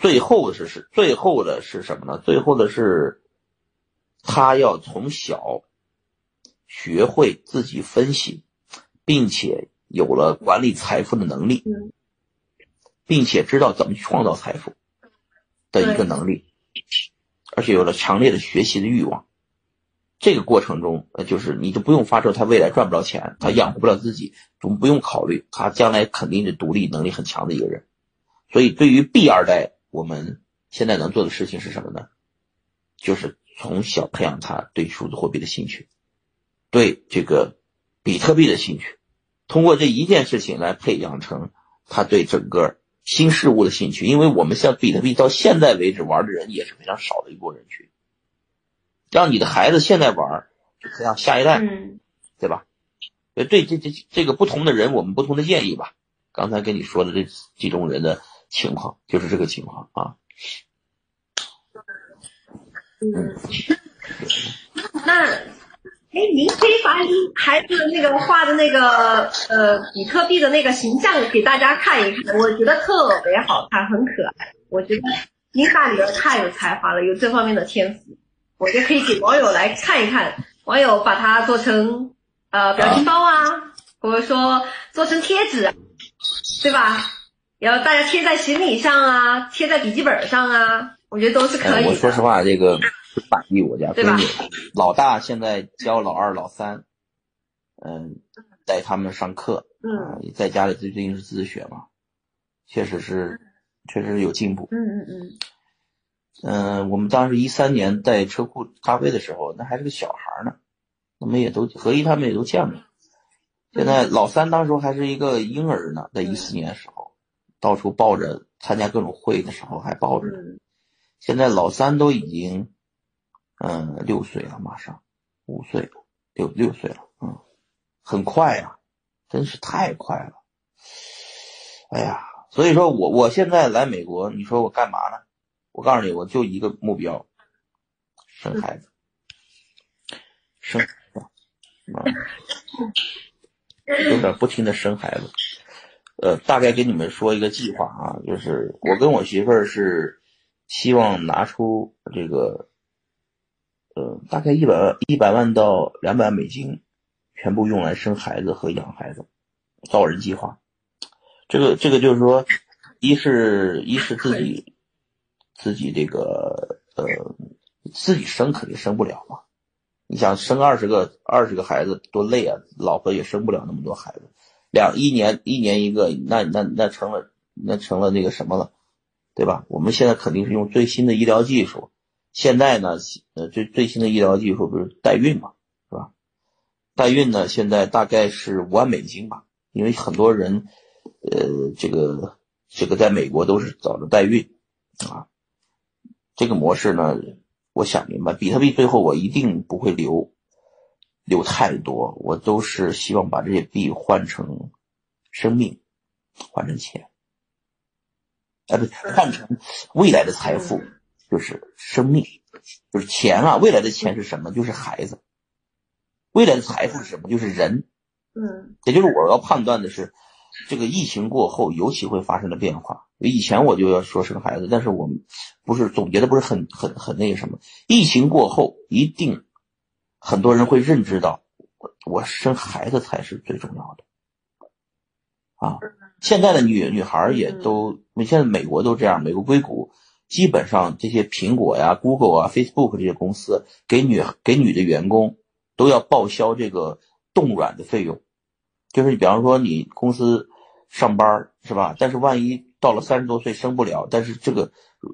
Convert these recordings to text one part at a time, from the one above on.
最后的是是最后的是什么呢？最后的是他要从小学会自己分析，并且有了管理财富的能力，并且知道怎么去创造财富的一个能力，而且有了强烈的学习的欲望。这个过程中，呃，就是你就不用发愁他未来赚不着钱，他养活不了自己，总不用考虑他将来肯定是独立能力很强的一个人。所以，对于 B 二代，我们现在能做的事情是什么呢？就是从小培养他对数字货币的兴趣，对这个比特币的兴趣，通过这一件事情来培养成他对整个新事物的兴趣。因为我们像比特币到现在为止玩的人也是非常少的一波人群。让你的孩子现在玩，就培养下一代，对吧？对这这这这个不同的人，我们不同的建议吧。刚才跟你说的这几种人的情况，就是这个情况啊。嗯，那，哎，您可以把你孩子那个画的那个呃比特币的那个形象给大家看一看，我觉得特别好看，很可爱。我觉得您大女儿太有才华了，有这方面的天赋。我觉得可以给网友来看一看，网友把它做成呃表情包啊，或者说做成贴纸，对吧？然后大家贴在行李上啊，贴在笔记本上啊，我觉得都是可以。我说实话，这个不满意我家闺女，老大现在教老二、老三，嗯，带他们上课，嗯，在家里最最近是自学嘛，确实是，确实是有进步。嗯嗯嗯。嗯，我们当时一三年带车库咖啡的时候，那还是个小孩呢，我们也都何一他们也都见过。现在老三当时还是一个婴儿呢，在一四年的时候，到处抱着参加各种会议的时候还抱着。现在老三都已经，嗯，六岁了，马上五岁了，六六岁了，嗯，很快呀，真是太快了。哎呀，所以说我我现在来美国，你说我干嘛呢？我告诉你，我就一个目标，生孩子，生，啊，有点不停的生孩子。呃，大概给你们说一个计划啊，就是我跟我媳妇儿是希望拿出这个，呃，大概一百万一百万到两百万美金，全部用来生孩子和养孩子，造人计划。这个这个就是说，一是一是自己。自己这个呃，自己生肯定生不了嘛。你想生二十个二十个孩子多累啊，老婆也生不了那么多孩子，两一年一年一个，那那那成了那成了那个什么了，对吧？我们现在肯定是用最新的医疗技术。现在呢，呃，最最新的医疗技术不是代孕嘛，是吧？代孕呢，现在大概是五万美金吧，因为很多人呃，这个这个在美国都是找着代孕啊。这个模式呢，我想明白，比特币最后我一定不会留留太多，我都是希望把这些币换成生命，换成钱，啊不，换成未来的财富，就是生命，就是钱啊，未来的钱是什么？就是孩子，未来的财富是什么？就是人，嗯，也就是我要判断的是。这个疫情过后，尤其会发生的变化。以前我就要说生孩子，但是我们不是总结的不是很很很那个什么。疫情过后，一定很多人会认知到，我我生孩子才是最重要的。啊，现在的女女孩也都，现在美国都这样，美国硅谷基本上这些苹果呀、Google 啊、Facebook 这些公司给女给女的员工都要报销这个冻卵的费用。就是你比方说你公司上班是吧？但是万一到了三十多岁生不了，但是这个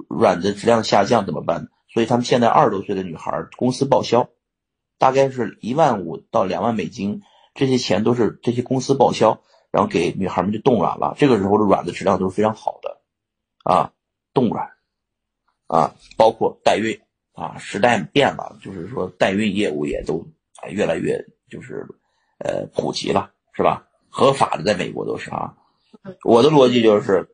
卵的质量下降怎么办？所以他们现在二十多岁的女孩公司报销，大概是一万五到两万美金，这些钱都是这些公司报销，然后给女孩们就冻卵了。这个时候的卵的质量都是非常好的啊，冻卵啊，包括代孕啊，时代变了，就是说代孕业务也都越来越就是呃普及了。是吧？合法的，在美国都是啊。我的逻辑就是，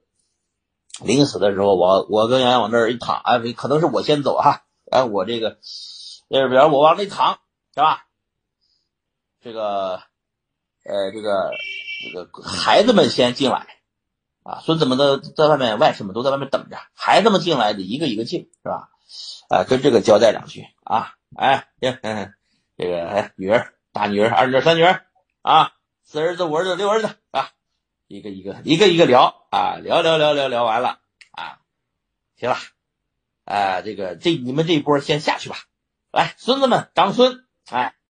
临死的时候，我我跟杨洋往那儿一躺，哎，可能是我先走哈，哎，我这个，就是比方我往那躺，是吧？这个，呃，这个这个孩子们先进来，啊，孙子们都在外面，外甥们都在外面等着，孩子们进来的一个一个进，是吧？啊，跟这个交代两句啊，哎，行，这个哎，女儿、大女儿、二女儿、三女儿啊，四儿子、五儿子、六儿子啊，一个一个一个一个聊啊，聊聊聊聊聊完了啊，行了，啊，这个这你们这一波先下去吧，来，孙子们长孙，哎。